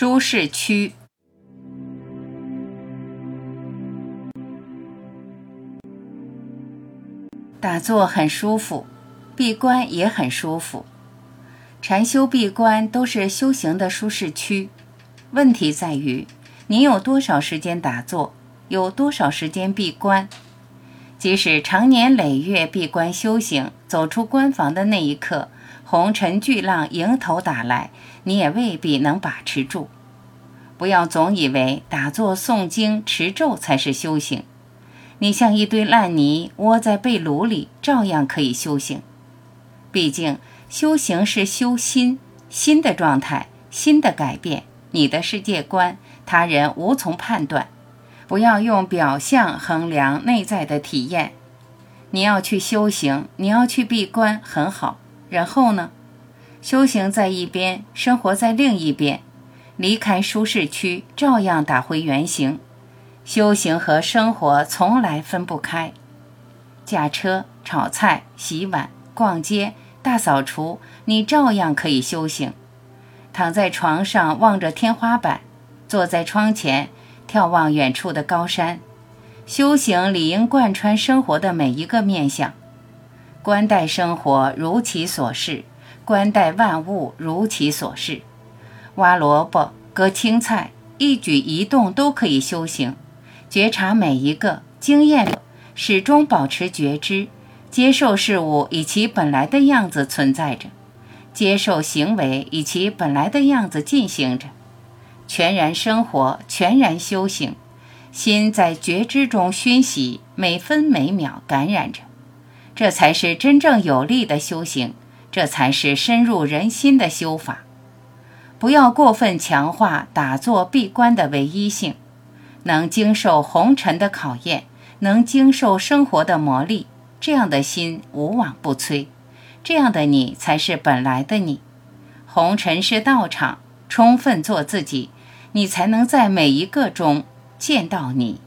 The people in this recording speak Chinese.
舒适区，打坐很舒服，闭关也很舒服。禅修、闭关都是修行的舒适区。问题在于，你有多少时间打坐，有多少时间闭关？即使长年累月闭关修行，走出关房的那一刻。红尘巨浪迎头打来，你也未必能把持住。不要总以为打坐、诵经、持咒才是修行。你像一堆烂泥窝在被炉里，照样可以修行。毕竟，修行是修心，心的状态，心的改变，你的世界观，他人无从判断。不要用表象衡量内在的体验。你要去修行，你要去闭关，很好。然后呢？修行在一边，生活在另一边，离开舒适区，照样打回原形。修行和生活从来分不开。驾车、炒菜、洗碗、逛街、大扫除，你照样可以修行。躺在床上望着天花板，坐在窗前眺望远处的高山，修行理应贯穿生活的每一个面相。观待生活如其所是，观待万物如其所是。挖萝卜、割青菜，一举一动都可以修行。觉察每一个经验，始终保持觉知，接受事物以其本来的样子存在着，接受行为以其本来的样子进行着。全然生活，全然修行，心在觉知中熏习，每分每秒感染着。这才是真正有力的修行，这才是深入人心的修法。不要过分强化打坐闭关的唯一性，能经受红尘的考验，能经受生活的磨砺，这样的心无往不摧，这样的你才是本来的你。红尘是道场，充分做自己，你才能在每一个中见到你。